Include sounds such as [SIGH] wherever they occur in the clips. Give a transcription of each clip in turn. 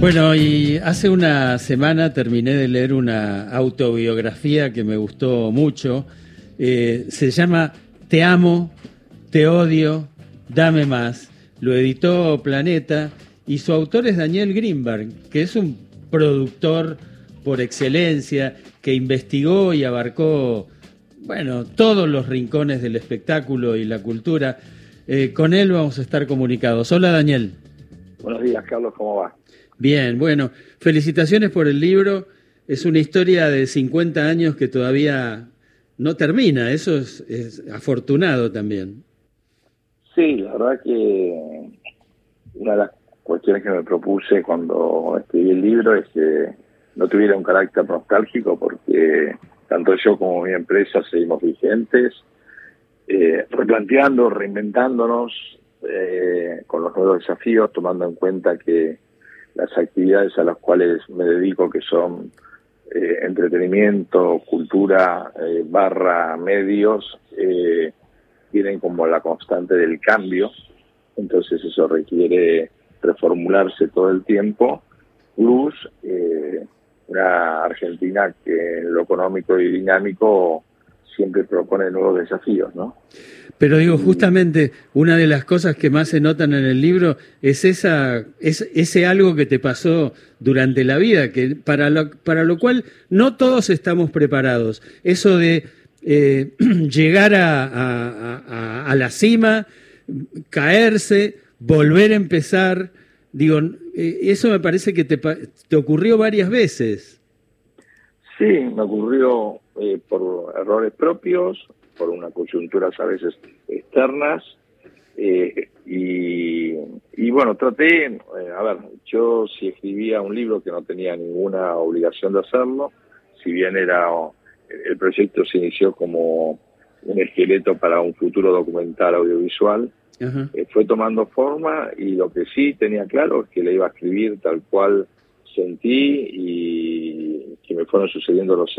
Bueno, y hace una semana terminé de leer una autobiografía que me gustó mucho. Eh, se llama Te amo, te odio, dame más. Lo editó Planeta y su autor es Daniel Greenberg, que es un productor por excelencia, que investigó y abarcó, bueno, todos los rincones del espectáculo y la cultura. Eh, con él vamos a estar comunicados. Hola Daniel. Buenos días, Carlos, ¿cómo va? Bien, bueno, felicitaciones por el libro. Es una historia de 50 años que todavía no termina. Eso es, afortunado también. Sí, la verdad que una de las cuestiones que me propuse cuando escribí el libro es que no tuviera un carácter nostálgico porque tanto yo como mi empresa seguimos vigentes, eh, replanteando, reinventándonos eh, con los nuevos desafíos, tomando en cuenta que las actividades a las cuales me dedico, que son eh, entretenimiento, cultura, eh, barra medios, eh, tienen como la constante del cambio, entonces eso requiere reformularse todo el tiempo, plus una Argentina que en lo económico y dinámico siempre propone nuevos desafíos, ¿no? Pero digo, justamente una de las cosas que más se notan en el libro es esa, es ese algo que te pasó durante la vida, que para lo, para lo cual no todos estamos preparados. Eso de eh, [CLEARS THROAT] llegar a, a, la cima, caerse, volver a empezar, digo, eh, eso me parece que te, te ocurrió varias veces. Sí, me ocurrió eh, por errores propios, por una coyunturas a veces externas. Eh, y, bueno, traté, eh, a ver, yo si escribía un libro que no tenía ninguna obligación de hacerlo, si bien era el proyecto se inició como un esqueleto para un futuro documental audiovisual, fue tomando forma y lo que sí tenía claro es que le iba a escribir tal cual sentí y fueron sucediendo los,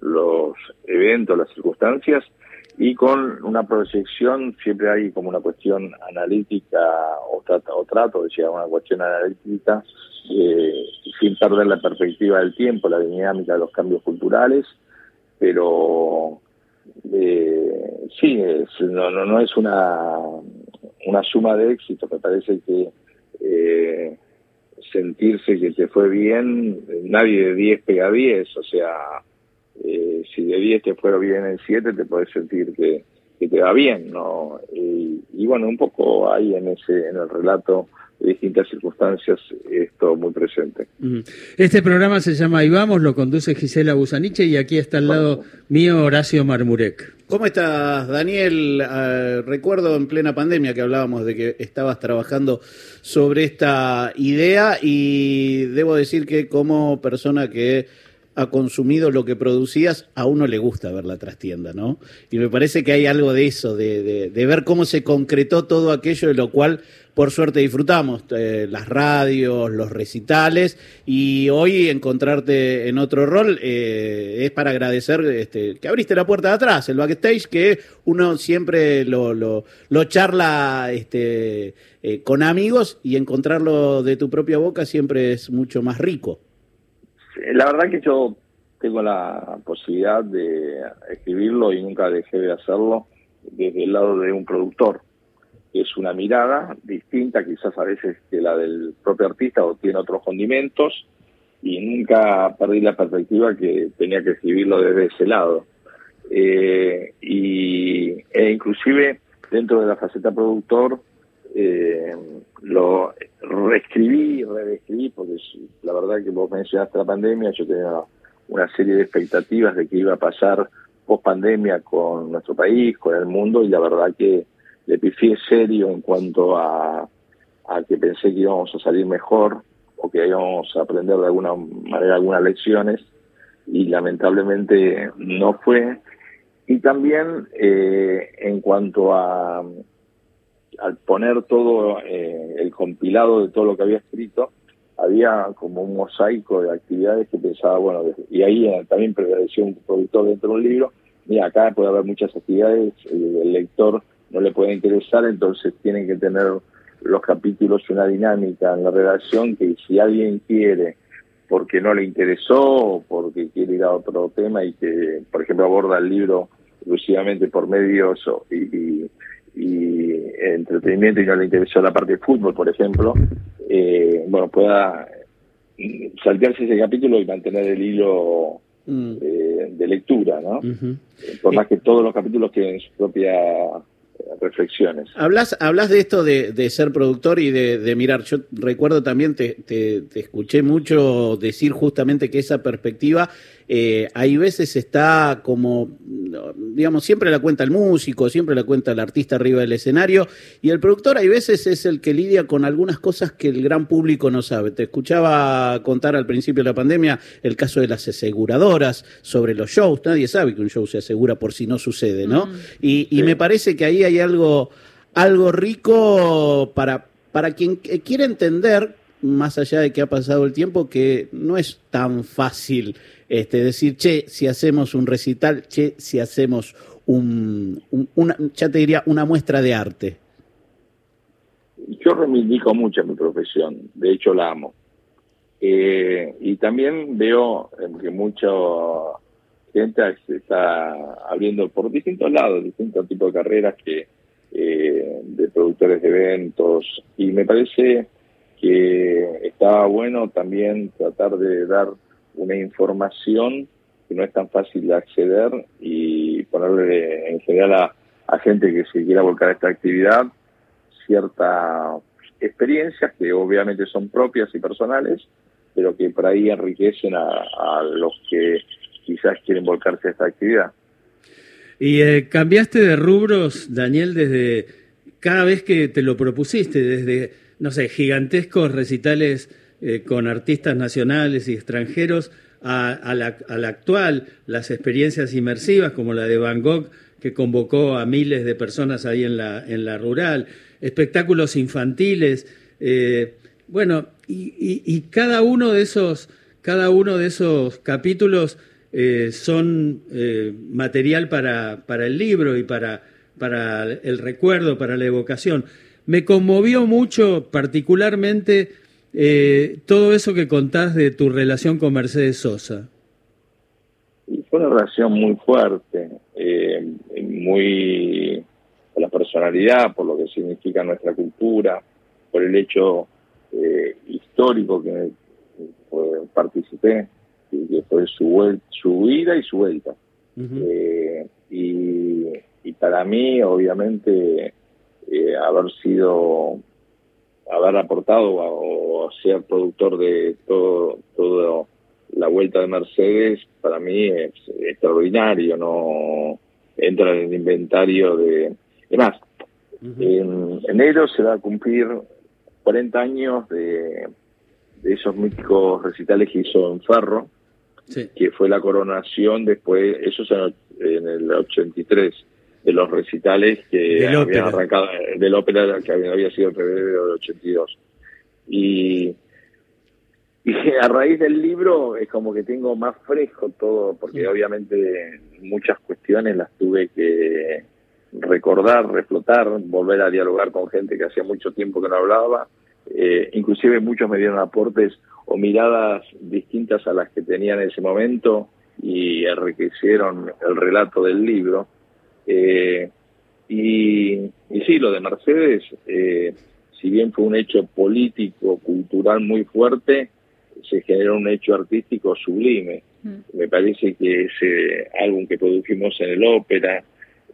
los eventos, las circunstancias, y con una proyección siempre hay como una cuestión analítica o, o trato de una cuestión analítica eh, sin perder la perspectiva del tiempo, la dinámica de los cambios culturales, pero eh, sí, no, no, no es una, una suma de éxito, me parece que eh, sentirse que te fue bien, nadie de 10 pega 10, o sea, eh, si de 10 te fueron bien en 7, te puedes sentir que, te va bien, ¿no? Y, bueno, un poco ahí en ese en el relato de distintas circunstancias esto muy presente. Este programa se llama Y Vamos, lo conduce Gisela Busaniche y aquí está al lado mío Horacio Marmurek. ¿Cómo estás, Daniel? Ah, recuerdo en plena pandemia que hablábamos de que estabas trabajando sobre esta idea y debo decir que como persona que ha consumido lo que producías, a uno le gusta ver la trastienda, ¿no? Y me parece que hay algo de eso, de, ver cómo se concretó todo aquello de lo cual por suerte disfrutamos, eh, las radios, los recitales, y hoy encontrarte en otro rol eh, es para agradecer este, que abriste la puerta de atrás, el backstage, que uno siempre lo, lo, charla este, eh, con amigos y encontrarlo de tu propia boca siempre es mucho más rico. La verdad que yo tengo la posibilidad de escribirlo y nunca dejé de hacerlo desde el lado de un productor. Es una mirada distinta quizás a veces que la del propio artista o tiene otros condimentos y nunca perdí la perspectiva que tenía que escribirlo desde ese lado. Eh, y, e inclusive dentro de la faceta productor eh, lo reescribí, reescribí, porque la verdad que vos mencionaste la pandemia, yo tenía una serie de expectativas de qué iba a pasar post pandemia con nuestro país, con el mundo, y la verdad que le pifié serio en cuanto a, a que pensé que íbamos a salir mejor o que íbamos a aprender de alguna manera algunas lecciones, y lamentablemente no fue. Y también eh, en cuanto a, al poner todo eh, el compilado de todo lo que había escrito, había como un mosaico de actividades que pensaba, bueno, y ahí eh, también prevaleció un productor dentro del libro, mira, acá puede haber muchas actividades, el lector no le puede interesar, entonces tienen que tener los capítulos una dinámica en la redacción que si alguien quiere porque no le interesó o porque quiere ir a otro tema y que, por ejemplo, aborda el libro exclusivamente por medios y, entretenimiento y no le interesó la parte de fútbol, por ejemplo, eh, bueno, pueda saltearse ese capítulo y mantener el hilo mm. eh, de lectura, ¿no? Por más que todos los capítulos tienen su propia reflexiones. Hablas, hablas de esto de, ser productor y de, mirar. Yo recuerdo también, te, te, escuché mucho decir justamente que esa perspectiva eh, hay veces está como, digamos, siempre la cuenta el músico, siempre la cuenta el artista arriba del escenario, y el productor hay veces es el que lidia con algunas cosas que el gran público no sabe. Te escuchaba contar al principio de la pandemia el caso de las aseguradoras sobre los shows. Nadie sabe que un show se asegura por si no sucede, ¿no? Mm. Y, me parece que ahí hay algo, algo rico para, para quien quiere entender más allá de que ha pasado el tiempo, que no es tan fácil este, decir, che, si hacemos un recital, che, si hacemos un, una, ya te diría, una muestra de arte? Yo reivindico mucho mi profesión, de hecho la amo. Eh, y también veo que mucha gente se está abriendo por distintos lados, distintos tipos de carreras que eh, de productores de eventos, y me parece que está bueno también tratar de dar una información que no es tan fácil de acceder y ponerle en general a, gente que se quiera volcar a esta actividad ciertas experiencias que obviamente son propias y personales, pero que por ahí enriquecen a, los que quizás quieren volcarse a esta actividad. Y eh, cambiaste de rubros, Daniel, desde cada vez que te lo propusiste, desde, no sé, gigantescos recitales eh, con artistas nacionales y extranjeros a, la, actual, las experiencias inmersivas como la de Van Gogh, que convocó a miles de personas ahí en la, en la rural, espectáculos infantiles, eh, bueno, y, cada uno de esos, cada uno de esos capítulos eh, son material para, para el libro y para, para el recuerdo, para la evocación. Me conmovió mucho, particularmente, eh, todo eso que contás de tu relación con Mercedes Sosa. Fue una relación muy fuerte, eh, muy por la personalidad, por lo que significa nuestra cultura, por el hecho eh, histórico que participé, que fue su, su vida y su vuelta. y, y, para mí, obviamente, haber sido haber aportado o ser productor de todo, todo la vuelta de Mercedes para mí es extraordinario, no entra en el inventario de... Además, en enero se va a cumplir 40 años de, de esos míticos recitales que hizo en Ferro, que fue la coronación después, eso es en el 83 de los recitales que habían arrancado del ópera que había sido en febrero del 82. Y, y a raíz del libro es como que tengo más fresco todo, porque obviamente muchas cuestiones las tuve que recordar, reflotar, volver a dialogar con gente que hacía mucho tiempo que no hablaba. Eh, inclusive muchos me dieron aportes o miradas distintas a las que tenía en ese momento y enriquecieron el relato del libro. Eh, y, y, sí, lo de Mercedes, eh, si bien fue un hecho político, cultural muy fuerte, se generó un hecho artístico sublime. Mm. Me parece que ese álbum que produjimos en el ópera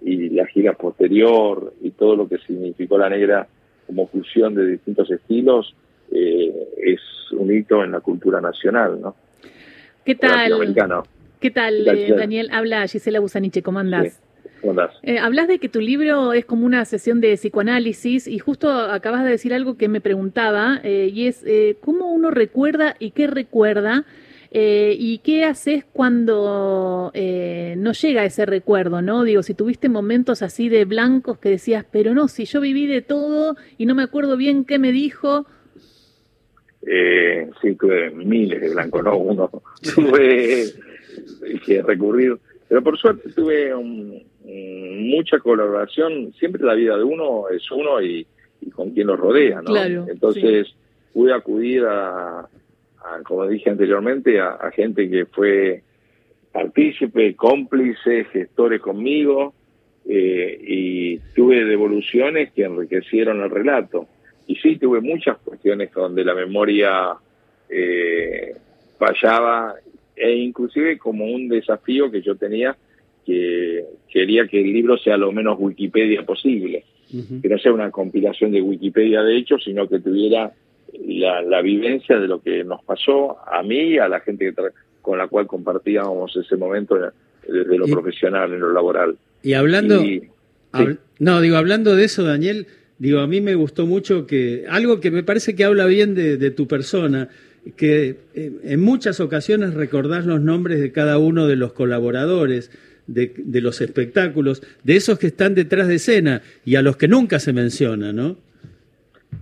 y la gira posterior y todo lo que significó la negra como fusión de distintos estilos eh, es un hito en la cultura nacional, ¿no? ¿Qué tal? ¿Qué tal, Daniel? Habla Gisela Busaniche, ¿cómo andás? Eh, hablas de que tu libro es como una sesión de psicoanálisis y justo acabas de decir algo que me preguntaba eh, y es eh, cómo uno recuerda y qué recuerda y qué haces cuando no llega ese recuerdo, ¿no? Digo, si tuviste momentos así de blancos que decías, pero no, si yo viví de todo y no me acuerdo bien qué me dijo. Sí, tuve miles de blancos, no uno. tuve que recurrir, pero por suerte tuve un, mucha colaboración. Siempre la vida de uno es uno y, y con quién los rodea, ¿no? Entonces pude acudir a, como dije anteriormente, a, gente que fue partícipe, cómplice, gestores conmigo, eh, y tuve devoluciones que enriquecieron el relato. Y sí, tuve muchas cuestiones donde la memoria eh, fallaba, e inclusive como un desafío que yo tenía, que quería que el libro sea lo menos Wikipedia posible, que no sea una compilación de Wikipedia de hecho, sino que tuviera la, vivencia de lo que nos pasó a mí y a la gente con la cual compartíamos ese momento desde lo profesional en lo laboral. Y hablando, no, digo, hablando de eso, Daniel, digo, a mí me gustó mucho que, algo que me parece que habla bien de, tu persona, que eh, en muchas ocasiones recordás los nombres de cada uno de los colaboradores, de, los espectáculos, de esos que están detrás de escena y a los que nunca se menciona, ¿no?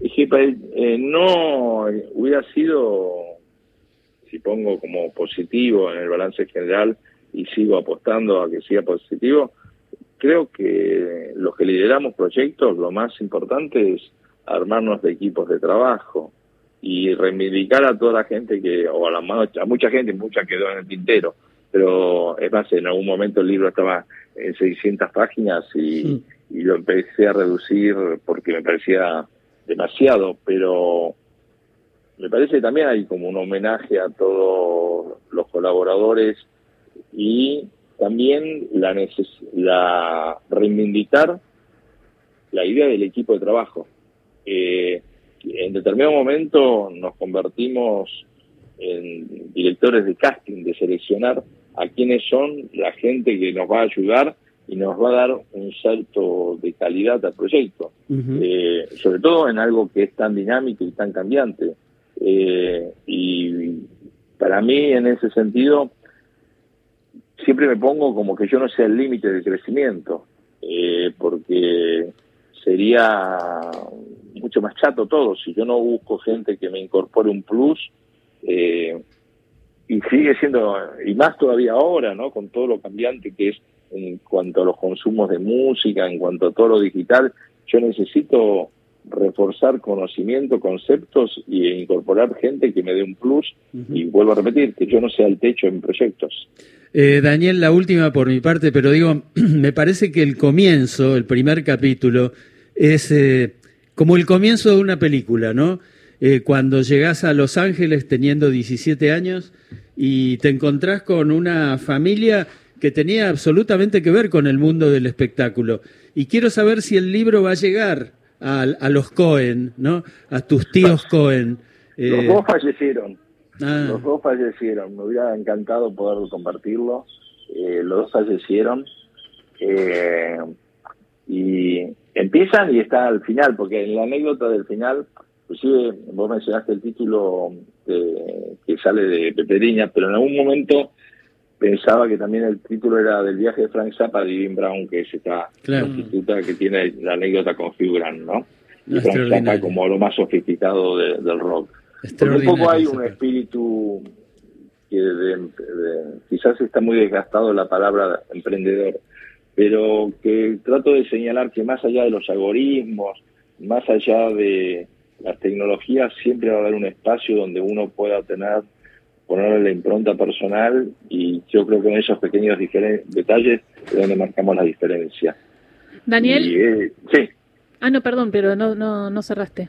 Eh, no hubiera sido, si pongo como positivo en el balance general y sigo apostando a que sea positivo, creo que los que lideramos proyectos, lo más importante es armarnos de equipos de trabajo y reivindicar a toda la gente que, o a, la, a mucha gente, mucha quedó en el tintero, pero es más, en algún momento el libro estaba en 600 páginas y, y lo empecé a reducir porque me parecía demasiado, pero me parece que también hay como un homenaje a todos los colaboradores y también la, la reivindicar la idea del equipo de trabajo. Eh, en determinado momento nos convertimos en directores de casting, de seleccionar a quiénes son la gente que nos va a ayudar y nos va a dar un salto de calidad al proyecto, eh, sobre todo en algo que es tan dinámico y tan cambiante. Eh, y para mí, en ese sentido, siempre me pongo como que yo no sea el límite del crecimiento, eh, porque sería mucho más chato todo. Si yo no busco gente que me incorpore un plus, y sigue siendo, y más todavía ahora, ¿no? Con todo lo cambiante que es en cuanto a los consumos de música, en cuanto a todo lo digital, yo necesito reforzar conocimiento, conceptos e incorporar gente que me dé un plus y vuelvo a repetir, que yo no sea el techo en proyectos. Eh, Daniel, la última por mi parte, pero digo, [CLEARS THROAT] me parece que el comienzo, el primer capítulo, es eh, como el comienzo de una película, ¿no? Eh, cuando llegas a Los Ángeles teniendo 17 años y te encontrás con una familia que tenía absolutamente que ver con el mundo del espectáculo. Y quiero saber si el libro va a llegar a, los Cohen, ¿no? A tus tíos Cohen. Los eh, dos fallecieron. Ah. Los dos fallecieron. Me hubiera encantado poder compartirlo. Eh, los dos fallecieron. Eh, y empiezan y está al final, porque en la anécdota del final, inclusive vos mencionaste el título que sale de Peteriña, pero en algún momento pensaba que también el título era del viaje de Frank Zappa a Divine Brown, que es esta prostituta que tiene la anécdota con Hugh Grant, ¿no? Y Frank Zappa como lo más sofisticado de, del rock. Porque un poco hay un espíritu que quizás está muy desgastado la palabra emprendedor, pero que trato de señalar que más allá de los algoritmos, más allá de las tecnologías, siempre va a haber un espacio donde uno pueda tener ponerle la impronta personal y yo creo que en esos pequeños detalles es donde marcamos la diferencia. Daniel. Eh, sí. Ah, no, perdón, pero no, no, no cerraste.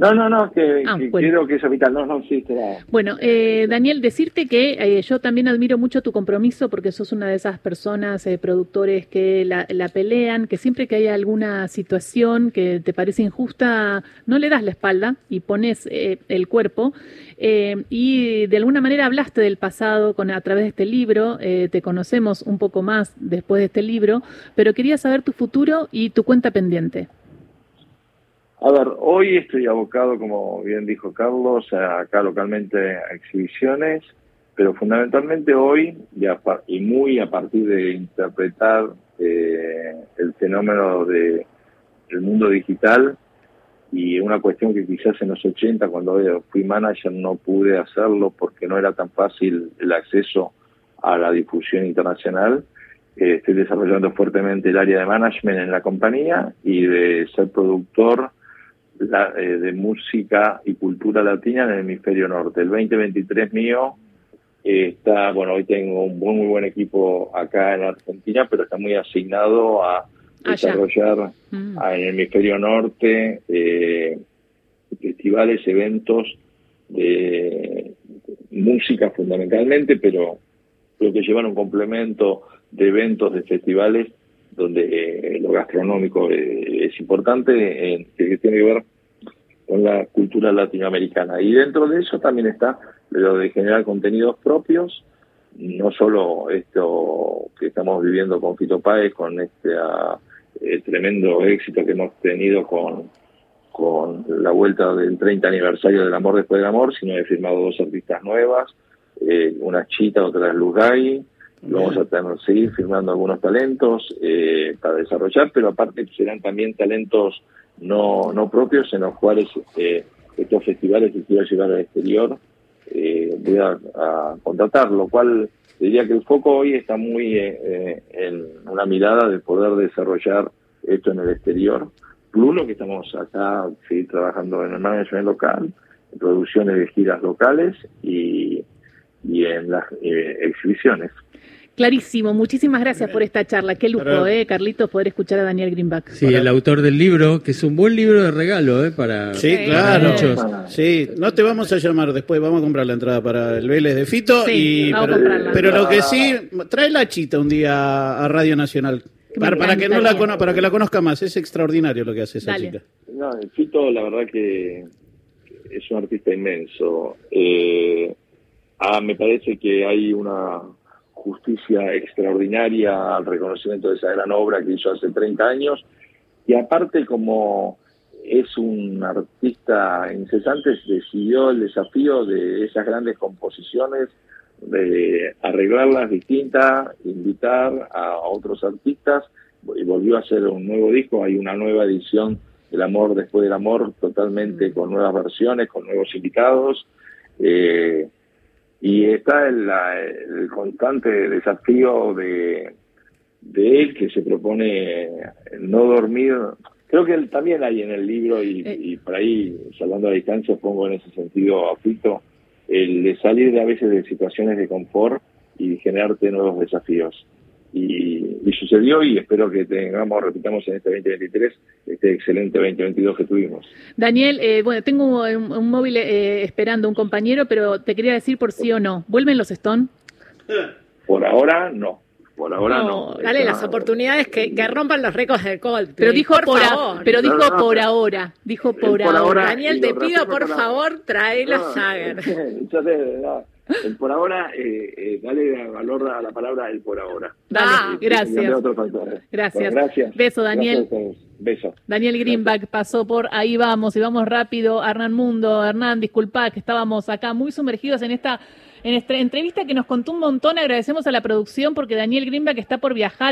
No, no, no, que, ah, quiero que es vital, no, no, sí, Bueno, eh, Daniel, decirte que eh, yo también admiro mucho tu compromiso porque sos una de esas personas, eh, productores que la, pelean, que siempre que hay alguna situación que te parece injusta, no le das la espalda y pones el cuerpo. y de alguna manera hablaste del pasado con, a través de este libro, te conocemos un poco más después de este libro, pero quería saber tu futuro y tu cuenta pendiente. A ver, hoy estoy abocado, como bien dijo Carlos, acá localmente a exhibiciones, pero fundamentalmente hoy, y, muy a partir de interpretar eh, el fenómeno del mundo digital, y una cuestión que quizás en los 80, cuando fui manager, no pude hacerlo porque no era tan fácil el acceso a la difusión internacional. Eh, estoy desarrollando fuertemente el área de management en la compañía y de ser productor eh, de música y cultura latina en el hemisferio norte. El 2023 mío está, bueno, hoy tengo un muy, muy buen equipo acá en Argentina, pero está muy asignado a desarrollar mm. en el hemisferio norte eh, festivales, eventos de música fundamentalmente, pero lo que llevan un complemento de eventos, de festivales, donde eh, lo gastronómico eh, es importante, que tiene que ver con la cultura latinoamericana. Y dentro de eso también está lo de generar contenidos propios, no solo esto que estamos viviendo con Fito Páez, con este eh, tremendo éxito que hemos tenido con, con la vuelta del 30 aniversario del Amor Después del Amor, sino he firmado dos artistas nuevas, eh, una Chita, otra Lugay, vamos a tener, seguir firmando algunos talentos eh, para desarrollar, pero aparte serán también talentos no, no propios en los cuales eh, estos festivales que quiero llevar al exterior eh, voy a, contratar, lo cual diría que el foco hoy está muy eh, en una mirada de poder desarrollar esto en el exterior. Pluno, que estamos acá seguir trabajando en el management local, en producciones de giras locales y, y en las eh, exhibiciones. Clarísimo, muchísimas gracias por esta charla. Qué lujo, eh, Carlitos, poder escuchar a Daniel Greenback. Sí, el autor del libro, que es un buen libro de regalo, eh, para, sí, claro. muchos. Sí, no te vamos a llamar después, vamos a comprar la entrada para el Vélez de Fito. y pero lo que sí, trae la chita un día a Radio Nacional. Para, que no la para que la conozca más, es extraordinario lo que hace esa chica. No, Fito, la verdad que es un artista inmenso. Eh, ah, me parece que hay una justicia extraordinaria al reconocimiento de esa gran obra que hizo hace 30 años. Y aparte, como es un artista incesante, decidió el desafío de esas grandes composiciones, de arreglarlas distintas, invitar a otros artistas, y volvió a hacer un nuevo disco, hay una nueva edición del Amor después del Amor, totalmente mm. con nuevas versiones, con nuevos invitados. Eh, y está el, el constante desafío de, de él que se propone no dormir. Creo que él también hay en el libro y, eh. y por ahí, salvando a distancia, pongo en ese sentido a Fito, el de salir de a veces de situaciones de confort y generarte nuevos desafíos y, sucedió y espero que tengamos, repitamos en este 2023, este excelente 2022 que tuvimos. Daniel, eh, bueno, tengo un, móvil eh, esperando un compañero, pero te quería decir por sí o no, ¿vuelven los Stone? Por ahora no. Por ahora no. Dale las oportunidades que, que, rompan los récords de Colt. Pero dijo por, favor. pero dijo por ahora. Dijo por, ahora. Daniel, te pido por favor, trae los Jagger. [LAUGHS] El por ahora, eh, eh, dale valor a la palabra el por ahora. Dale, gracias. Gracias. gracias. Beso, Daniel. Beso. Daniel Greenback pasó por ahí vamos y vamos rápido. Hernán Mundo, Hernán, disculpa que estábamos acá muy sumergidos en esta, en esta entrevista que nos contó un montón. Agradecemos a la producción porque Daniel Greenback está por viajar.